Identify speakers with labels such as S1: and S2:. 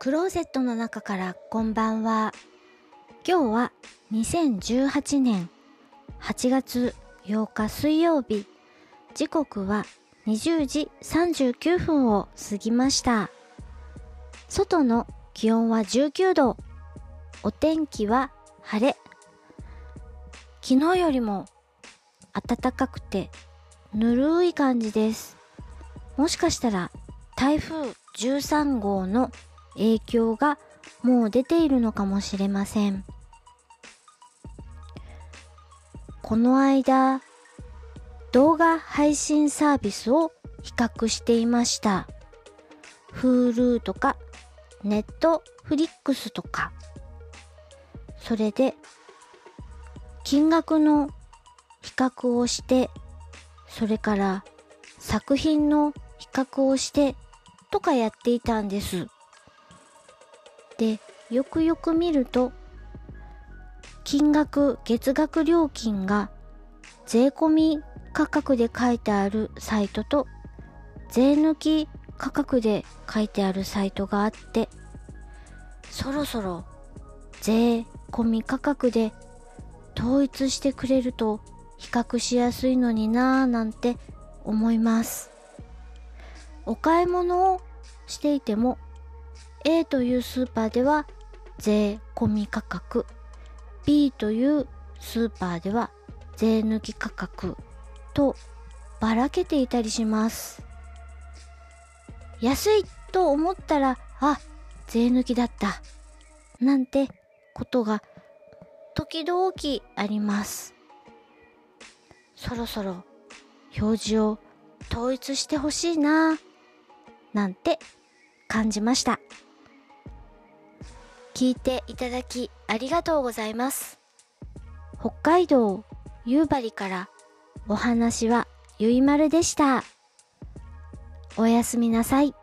S1: クローゼットの中からこんばんは。今日は2018年8月8日水曜日。時刻は20時39分を過ぎました。外の気温は19度。お天気は晴れ。昨日よりも暖かくてぬるい感じです。もしかしたら台風13号の影響がもう出ているのかもしれません。この間、動画配信サービスを比較していました。Hulu とか、Netflix とか。それで、金額の比較をして、それから作品の比較をしてとかやっていたんです。で、よくよく見ると、金額、月額料金が税込み価格で書いてあるサイトと税抜き価格で書いてあるサイトがあって、そろそろ税込み価格で統一してくれると比較しやすいのになぁなんて思います。お買い物をしていても A というスーパーでは税込み価格 B というスーパーでは税抜き価格とばらけていたりします安いと思ったらあ税抜きだったなんてことが時々ありますそろそろ表示を統一してほしいななんて感じました。聞いていただきありがとうございます。北海道夕張からお話はゆいまるでした。おやすみなさい。